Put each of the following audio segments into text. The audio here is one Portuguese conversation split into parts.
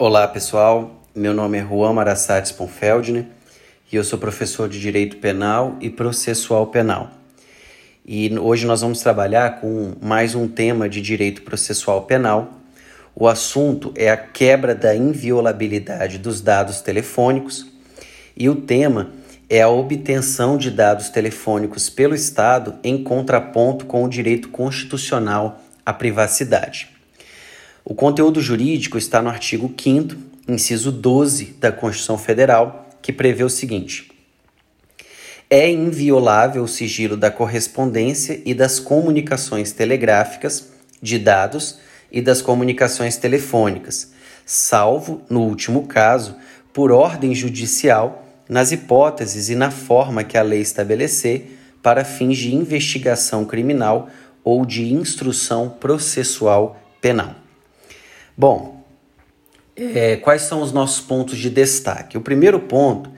Olá pessoal, meu nome é Juan Marassati Sponfeldner e eu sou professor de Direito Penal e Processual Penal. E hoje nós vamos trabalhar com mais um tema de Direito Processual Penal. O assunto é a quebra da inviolabilidade dos dados telefônicos e o tema é a obtenção de dados telefônicos pelo Estado em contraponto com o direito constitucional à privacidade. O conteúdo jurídico está no artigo 5, inciso 12 da Constituição Federal, que prevê o seguinte: É inviolável o sigilo da correspondência e das comunicações telegráficas, de dados e das comunicações telefônicas, salvo, no último caso, por ordem judicial, nas hipóteses e na forma que a lei estabelecer para fins de investigação criminal ou de instrução processual penal. Bom, é, quais são os nossos pontos de destaque? O primeiro ponto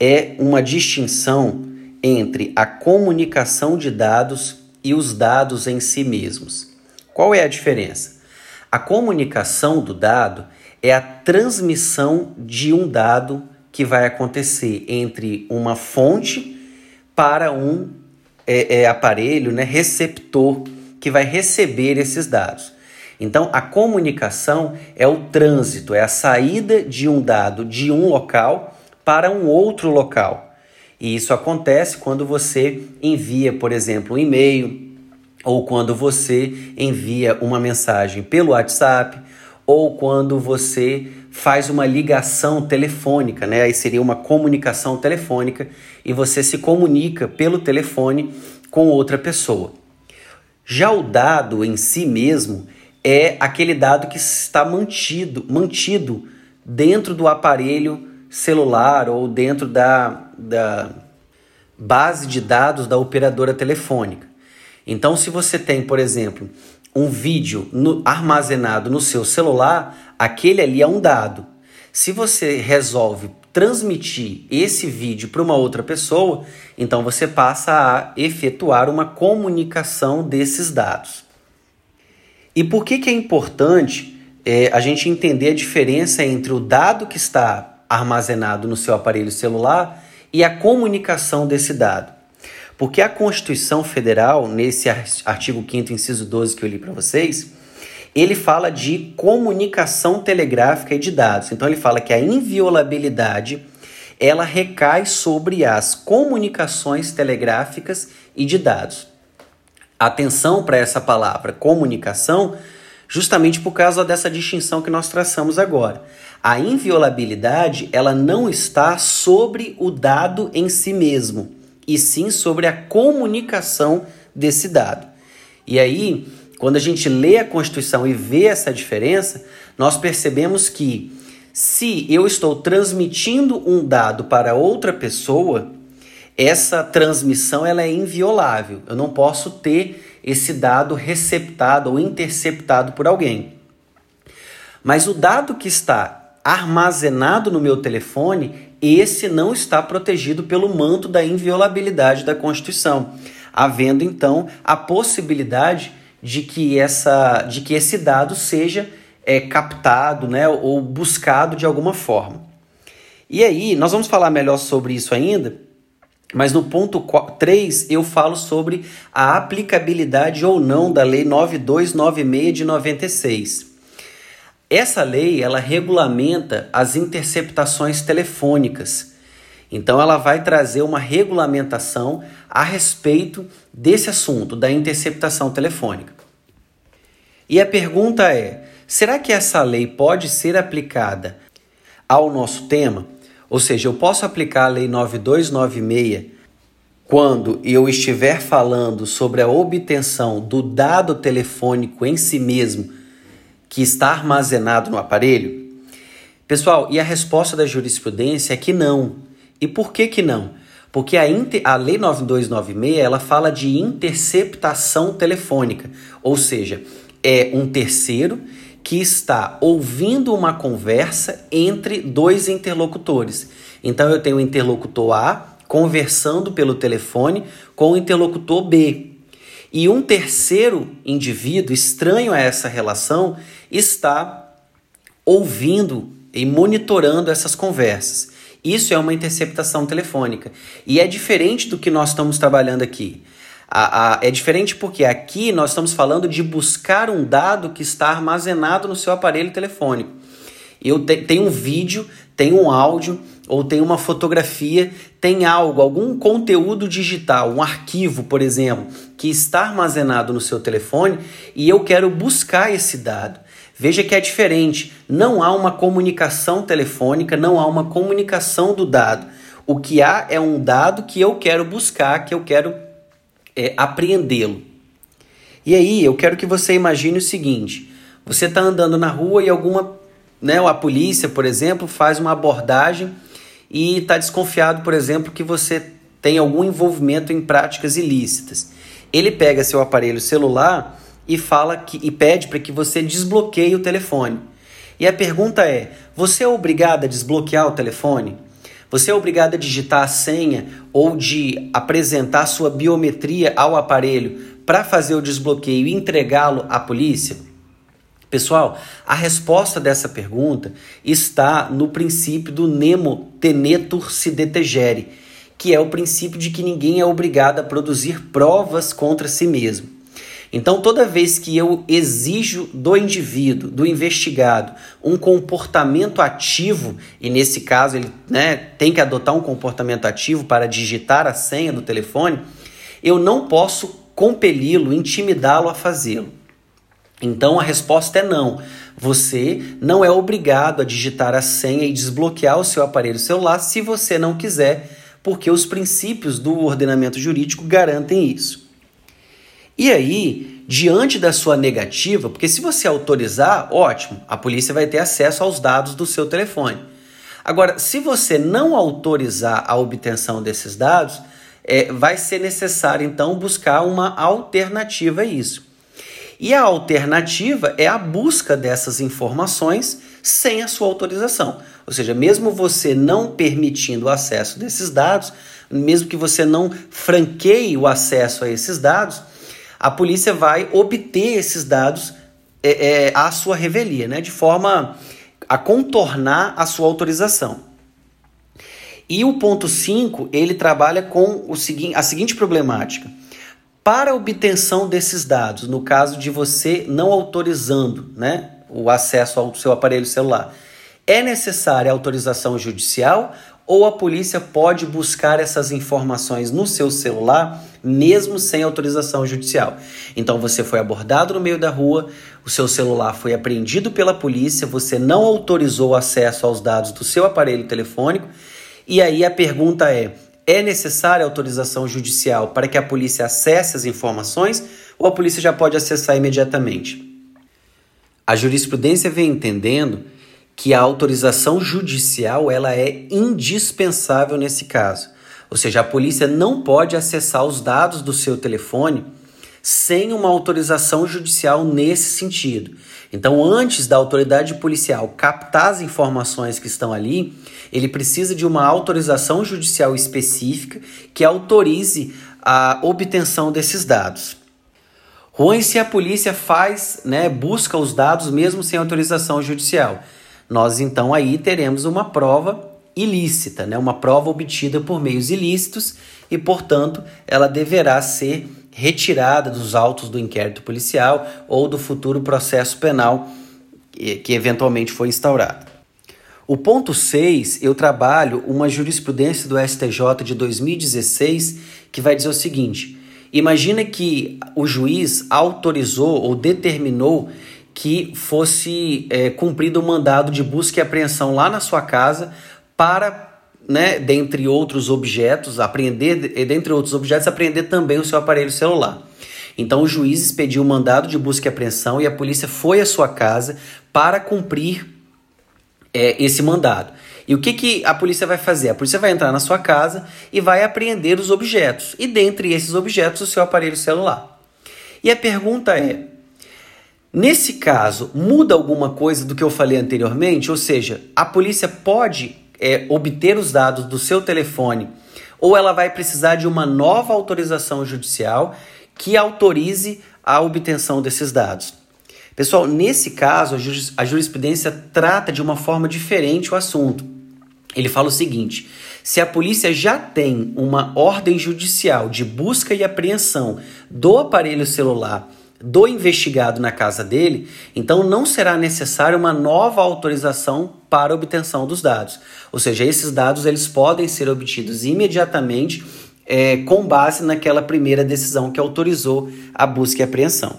é uma distinção entre a comunicação de dados e os dados em si mesmos. Qual é a diferença? A comunicação do dado é a transmissão de um dado que vai acontecer entre uma fonte para um é, é, aparelho né, receptor que vai receber esses dados. Então, a comunicação é o trânsito, é a saída de um dado de um local para um outro local. E isso acontece quando você envia, por exemplo, um e-mail, ou quando você envia uma mensagem pelo WhatsApp, ou quando você faz uma ligação telefônica, né? Aí seria uma comunicação telefônica e você se comunica pelo telefone com outra pessoa. Já o dado em si mesmo, é aquele dado que está mantido, mantido dentro do aparelho celular ou dentro da, da base de dados da operadora telefônica. Então, se você tem, por exemplo, um vídeo no, armazenado no seu celular, aquele ali é um dado. Se você resolve transmitir esse vídeo para uma outra pessoa, então você passa a efetuar uma comunicação desses dados. E por que, que é importante é, a gente entender a diferença entre o dado que está armazenado no seu aparelho celular e a comunicação desse dado? Porque a Constituição Federal, nesse artigo 5 inciso 12 que eu li para vocês, ele fala de comunicação telegráfica e de dados. Então ele fala que a inviolabilidade ela recai sobre as comunicações telegráficas e de dados atenção para essa palavra comunicação, justamente por causa dessa distinção que nós traçamos agora. A inviolabilidade, ela não está sobre o dado em si mesmo, e sim sobre a comunicação desse dado. E aí, quando a gente lê a Constituição e vê essa diferença, nós percebemos que se eu estou transmitindo um dado para outra pessoa, essa transmissão ela é inviolável. Eu não posso ter esse dado receptado ou interceptado por alguém. Mas o dado que está armazenado no meu telefone, esse não está protegido pelo manto da inviolabilidade da Constituição, havendo então a possibilidade de que, essa, de que esse dado seja é, captado né, ou buscado de alguma forma. E aí, nós vamos falar melhor sobre isso ainda, mas no ponto 3 eu falo sobre a aplicabilidade ou não da Lei 9296 de 96. Essa lei ela regulamenta as interceptações telefônicas. Então ela vai trazer uma regulamentação a respeito desse assunto da interceptação telefônica. E a pergunta é: será que essa lei pode ser aplicada ao nosso tema? Ou seja, eu posso aplicar a Lei 9296 quando eu estiver falando sobre a obtenção do dado telefônico em si mesmo que está armazenado no aparelho? Pessoal, e a resposta da jurisprudência é que não. E por que que não? Porque a, inter... a Lei 9296 ela fala de interceptação telefônica, ou seja, é um terceiro que está ouvindo uma conversa entre dois interlocutores. Então eu tenho o interlocutor A conversando pelo telefone com o interlocutor B. E um terceiro indivíduo estranho a essa relação está ouvindo e monitorando essas conversas. Isso é uma interceptação telefônica. E é diferente do que nós estamos trabalhando aqui. A, a, é diferente porque aqui nós estamos falando de buscar um dado que está armazenado no seu aparelho telefônico. Eu te, tenho um vídeo, tenho um áudio, ou tem uma fotografia, tem algo, algum conteúdo digital, um arquivo, por exemplo, que está armazenado no seu telefone e eu quero buscar esse dado. Veja que é diferente. Não há uma comunicação telefônica, não há uma comunicação do dado. O que há é um dado que eu quero buscar, que eu quero é, apreendê-lo. E aí, eu quero que você imagine o seguinte: você está andando na rua e alguma, né, a polícia, por exemplo, faz uma abordagem e está desconfiado, por exemplo, que você tem algum envolvimento em práticas ilícitas. Ele pega seu aparelho celular e fala que e pede para que você desbloqueie o telefone. E a pergunta é: você é obrigado a desbloquear o telefone? Você é obrigado a digitar a senha ou de apresentar sua biometria ao aparelho para fazer o desbloqueio e entregá-lo à polícia? Pessoal, a resposta dessa pergunta está no princípio do nemo tenetur si detegere, que é o princípio de que ninguém é obrigado a produzir provas contra si mesmo. Então, toda vez que eu exijo do indivíduo, do investigado, um comportamento ativo, e nesse caso ele né, tem que adotar um comportamento ativo para digitar a senha do telefone, eu não posso compeli-lo, intimidá-lo a fazê-lo. Então a resposta é não. Você não é obrigado a digitar a senha e desbloquear o seu aparelho celular se você não quiser, porque os princípios do ordenamento jurídico garantem isso. E aí, diante da sua negativa, porque se você autorizar, ótimo, a polícia vai ter acesso aos dados do seu telefone. Agora, se você não autorizar a obtenção desses dados, é, vai ser necessário então buscar uma alternativa a isso. E a alternativa é a busca dessas informações sem a sua autorização. Ou seja, mesmo você não permitindo o acesso desses dados, mesmo que você não franqueie o acesso a esses dados, a polícia vai obter esses dados é, é, à sua revelia, né? de forma a contornar a sua autorização. E o ponto 5, ele trabalha com o segui a seguinte problemática. Para obtenção desses dados, no caso de você não autorizando né, o acesso ao seu aparelho celular, é necessária autorização judicial ou a polícia pode buscar essas informações no seu celular mesmo sem autorização judicial. Então você foi abordado no meio da rua, o seu celular foi apreendido pela polícia, você não autorizou o acesso aos dados do seu aparelho telefônico, e aí a pergunta é: é necessária autorização judicial para que a polícia acesse as informações ou a polícia já pode acessar imediatamente? A jurisprudência vem entendendo que a autorização judicial ela é indispensável nesse caso. Ou seja, a polícia não pode acessar os dados do seu telefone sem uma autorização judicial nesse sentido. Então, antes da autoridade policial captar as informações que estão ali, ele precisa de uma autorização judicial específica que autorize a obtenção desses dados. Ruim se a polícia faz, né, busca os dados mesmo sem autorização judicial. Nós então aí teremos uma prova ilícita, né? uma prova obtida por meios ilícitos e, portanto, ela deverá ser retirada dos autos do inquérito policial ou do futuro processo penal que eventualmente foi instaurado. O ponto 6, eu trabalho uma jurisprudência do STJ de 2016 que vai dizer o seguinte: imagina que o juiz autorizou ou determinou que fosse é, cumprido o mandado de busca e apreensão lá na sua casa para, né, dentre outros objetos, apreender, dentre outros objetos, apreender também o seu aparelho celular. Então o juiz expediu o mandado de busca e apreensão e a polícia foi à sua casa para cumprir é, esse mandado. E o que, que a polícia vai fazer? A polícia vai entrar na sua casa e vai apreender os objetos. E dentre esses objetos, o seu aparelho celular. E a pergunta é: nesse caso, muda alguma coisa do que eu falei anteriormente? Ou seja, a polícia pode é, obter os dados do seu telefone, ou ela vai precisar de uma nova autorização judicial que autorize a obtenção desses dados. Pessoal, nesse caso, a jurisprudência trata de uma forma diferente o assunto. Ele fala o seguinte: se a polícia já tem uma ordem judicial de busca e apreensão do aparelho celular do investigado na casa dele, então não será necessária uma nova autorização para obtenção dos dados. Ou seja, esses dados eles podem ser obtidos imediatamente é, com base naquela primeira decisão que autorizou a busca e apreensão.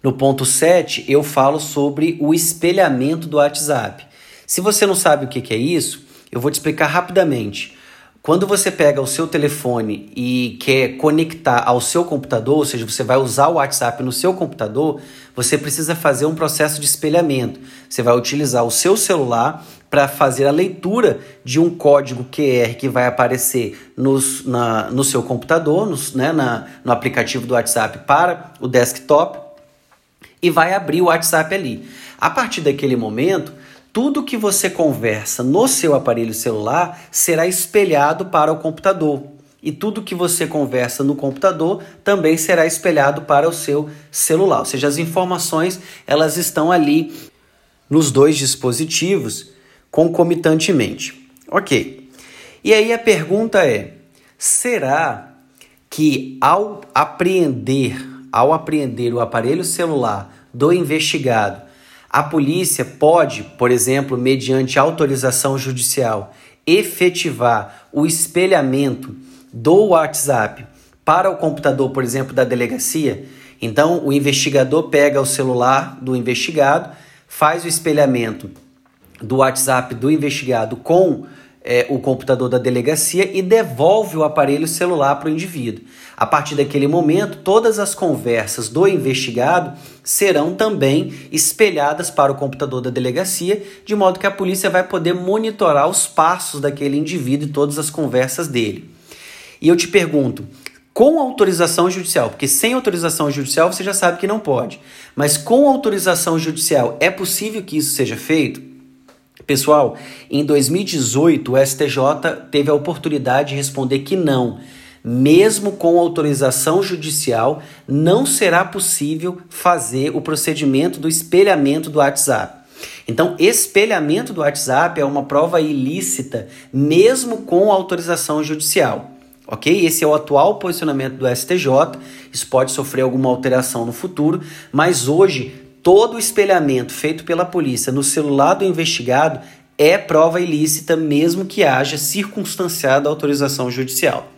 No ponto 7, eu falo sobre o espelhamento do WhatsApp. Se você não sabe o que é isso, eu vou te explicar rapidamente. Quando você pega o seu telefone e quer conectar ao seu computador, ou seja, você vai usar o WhatsApp no seu computador, você precisa fazer um processo de espelhamento. Você vai utilizar o seu celular para fazer a leitura de um código QR que vai aparecer nos, na, no seu computador, nos, né, na, no aplicativo do WhatsApp para o desktop e vai abrir o WhatsApp ali. A partir daquele momento, tudo que você conversa no seu aparelho celular será espelhado para o computador. E tudo que você conversa no computador também será espelhado para o seu celular. Ou seja, as informações elas estão ali nos dois dispositivos concomitantemente. Ok. E aí a pergunta é: será que ao apreender, ao apreender o aparelho celular do investigado, a polícia pode, por exemplo, mediante autorização judicial, efetivar o espelhamento do WhatsApp para o computador, por exemplo, da delegacia? Então, o investigador pega o celular do investigado, faz o espelhamento do WhatsApp do investigado com é, o computador da delegacia e devolve o aparelho celular para o indivíduo. A partir daquele momento, todas as conversas do investigado serão também espelhadas para o computador da delegacia, de modo que a polícia vai poder monitorar os passos daquele indivíduo e todas as conversas dele. E eu te pergunto, com autorização judicial, porque sem autorização judicial você já sabe que não pode, mas com autorização judicial é possível que isso seja feito? Pessoal, em 2018 o STJ teve a oportunidade de responder que não. Mesmo com autorização judicial, não será possível fazer o procedimento do espelhamento do WhatsApp. Então, espelhamento do WhatsApp é uma prova ilícita, mesmo com autorização judicial. Ok? Esse é o atual posicionamento do STJ. Isso pode sofrer alguma alteração no futuro, mas hoje todo o espelhamento feito pela polícia no celular do investigado é prova ilícita, mesmo que haja circunstanciada autorização judicial.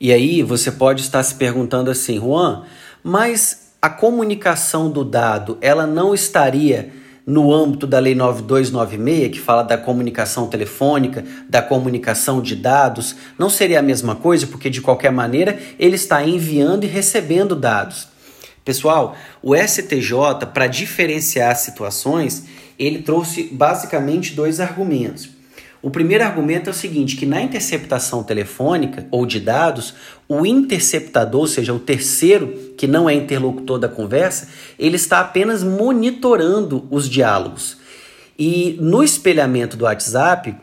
E aí você pode estar se perguntando assim, Juan, mas a comunicação do dado, ela não estaria no âmbito da Lei 9296, que fala da comunicação telefônica, da comunicação de dados, não seria a mesma coisa, porque de qualquer maneira ele está enviando e recebendo dados. Pessoal, o STJ, para diferenciar situações, ele trouxe basicamente dois argumentos. O primeiro argumento é o seguinte, que na interceptação telefônica ou de dados, o interceptador, ou seja, o terceiro que não é interlocutor da conversa, ele está apenas monitorando os diálogos. E no espelhamento do WhatsApp,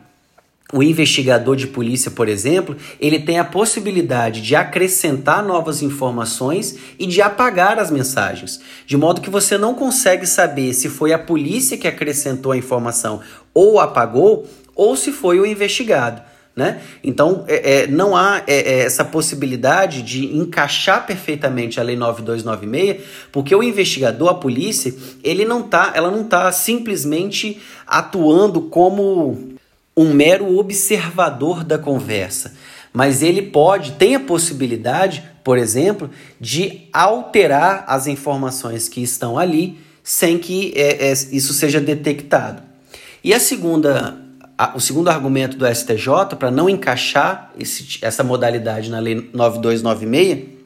o investigador de polícia, por exemplo, ele tem a possibilidade de acrescentar novas informações e de apagar as mensagens, de modo que você não consegue saber se foi a polícia que acrescentou a informação ou apagou, ou se foi o investigado. Né? Então, é, é, não há é, é essa possibilidade de encaixar perfeitamente a Lei 9296, porque o investigador, a polícia, ele não tá, ela não está simplesmente atuando como um mero observador da conversa, mas ele pode, tem a possibilidade, por exemplo, de alterar as informações que estão ali sem que é, é, isso seja detectado. E a segunda, a, o segundo argumento do STJ para não encaixar esse, essa modalidade na Lei 9296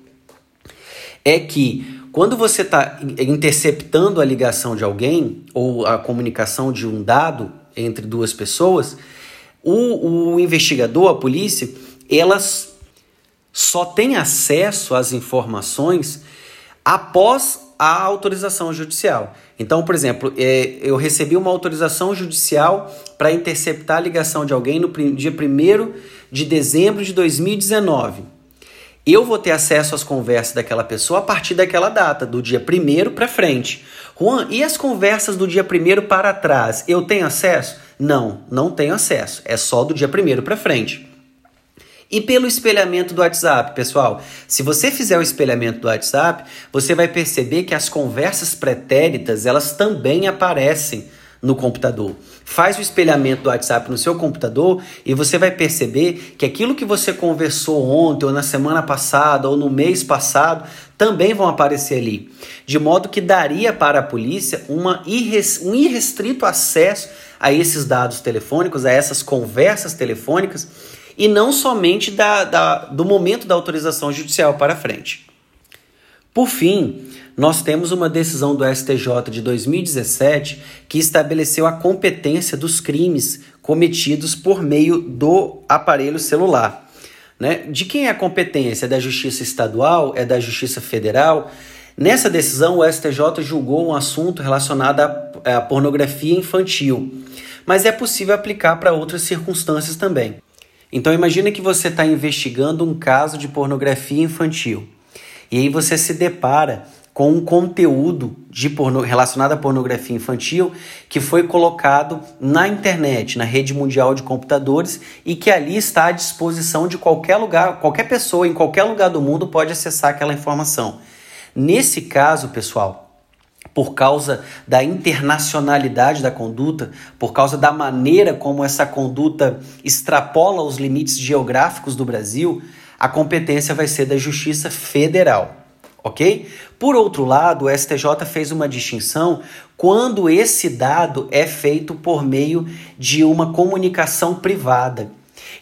é que quando você está interceptando a ligação de alguém ou a comunicação de um dado entre duas pessoas, o, o investigador, a polícia, elas só tem acesso às informações após a autorização judicial. Então, por exemplo, é, eu recebi uma autorização judicial para interceptar a ligação de alguém no dia 1 de dezembro de 2019. eu vou ter acesso às conversas daquela pessoa a partir daquela data, do dia 1 para frente. Juan, e as conversas do dia 1 para trás? Eu tenho acesso? Não, não tenho acesso. É só do dia 1 para frente. E pelo espelhamento do WhatsApp, pessoal, se você fizer o espelhamento do WhatsApp, você vai perceber que as conversas pretéritas, elas também aparecem no computador. Faz o espelhamento do WhatsApp no seu computador e você vai perceber que aquilo que você conversou ontem, ou na semana passada, ou no mês passado, também vão aparecer ali. De modo que daria para a polícia uma um irrestrito acesso a esses dados telefônicos, a essas conversas telefônicas, e não somente da, da, do momento da autorização judicial para frente. Por fim, nós temos uma decisão do STJ de 2017 que estabeleceu a competência dos crimes cometidos por meio do aparelho celular. Né? De quem é a competência? É da Justiça Estadual? É da Justiça Federal? Nessa decisão, o STJ julgou um assunto relacionado à pornografia infantil, mas é possível aplicar para outras circunstâncias também. Então, imagine que você está investigando um caso de pornografia infantil e aí você se depara com um conteúdo de porno, relacionado à pornografia infantil que foi colocado na internet, na rede mundial de computadores e que ali está à disposição de qualquer lugar, qualquer pessoa em qualquer lugar do mundo pode acessar aquela informação. Nesse caso, pessoal, por causa da internacionalidade da conduta, por causa da maneira como essa conduta extrapola os limites geográficos do Brasil, a competência vai ser da Justiça Federal ok? Por outro lado, o STJ fez uma distinção quando esse dado é feito por meio de uma comunicação privada.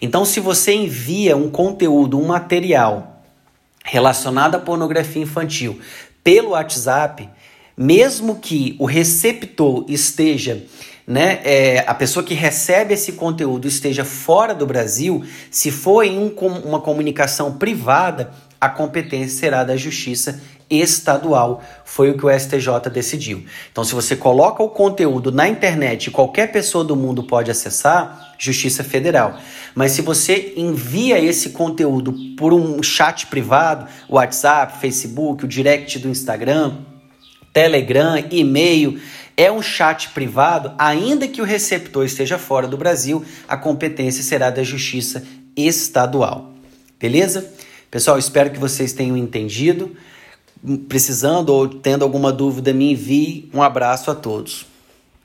Então, se você envia um conteúdo, um material relacionado à pornografia infantil pelo WhatsApp, mesmo que o receptor esteja né, é, a pessoa que recebe esse conteúdo esteja fora do Brasil, se for em um, uma comunicação privada, a competência será da Justiça Estadual. Foi o que o STJ decidiu. Então, se você coloca o conteúdo na internet qualquer pessoa do mundo pode acessar, Justiça Federal. Mas se você envia esse conteúdo por um chat privado, WhatsApp, Facebook, o direct do Instagram, Telegram, e-mail, é um chat privado, ainda que o receptor esteja fora do Brasil, a competência será da Justiça Estadual. Beleza? Pessoal, espero que vocês tenham entendido. Precisando ou tendo alguma dúvida, me envie. Um abraço a todos.